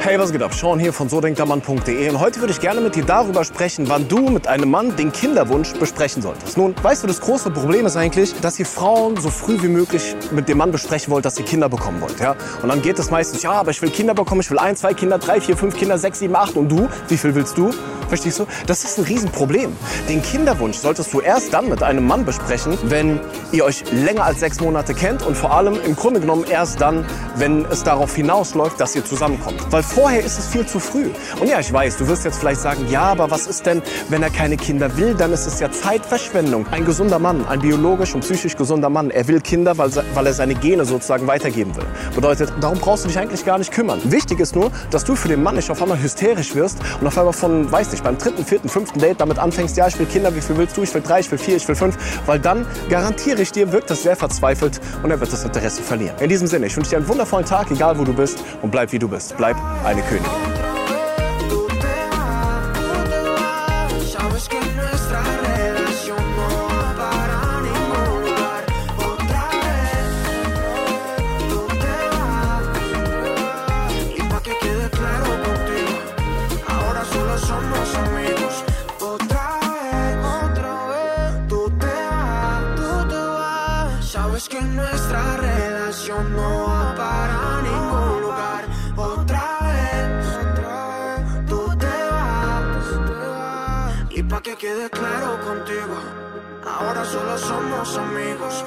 Hey, was geht ab? Sean hier von sodenktermann.de und heute würde ich gerne mit dir darüber sprechen, wann du mit einem Mann den Kinderwunsch besprechen solltest. Nun, weißt du, das große Problem ist eigentlich, dass ihr Frauen so früh wie möglich mit dem Mann besprechen wollt, dass ihr Kinder bekommen wollt, ja? Und dann geht es meistens, ja, aber ich will Kinder bekommen, ich will ein, zwei Kinder, drei, vier, fünf Kinder, sechs, sieben, acht und du? Wie viel willst du? Verstehst du? Das ist ein Riesenproblem. Den Kinderwunsch solltest du erst dann mit einem Mann besprechen, wenn ihr euch länger als sechs Monate kennt und vor allem im Grunde genommen erst dann, wenn es darauf hinausläuft, dass ihr zusammenkommt. Weil vorher ist es viel zu früh. Und ja, ich weiß, du wirst jetzt vielleicht sagen, ja, aber was ist denn, wenn er keine Kinder will? Dann ist es ja Zeitverschwendung. Ein gesunder Mann, ein biologisch und psychisch gesunder Mann, er will Kinder, weil, weil er seine Gene sozusagen weitergeben will. Bedeutet, darum brauchst du dich eigentlich gar nicht kümmern. Wichtig ist nur, dass du für den Mann nicht auf einmal hysterisch wirst und auf einmal von, weiß nicht, beim dritten, vierten, fünften Date damit anfängst, ja, ich will Kinder, wie viel willst du? Ich will drei, ich will vier, ich will fünf. Weil dann garantiere ich dir, wirkt das sehr verzweifelt und er wird das Interesse verlieren. In diesem Sinne, ich wünsche dir einen wundervollen Tag, egal wo du bist und bleib wie du bist. Bleib eine Königin. Solo somos amigos. Otra vez, otra vez, tú te vas, tú te vas. Sabes que nuestra relación no va para ningún lugar. Otra vez, otra vez, tú te vas, tú te vas. Y pa' que quede claro contigo, ahora solo somos amigos.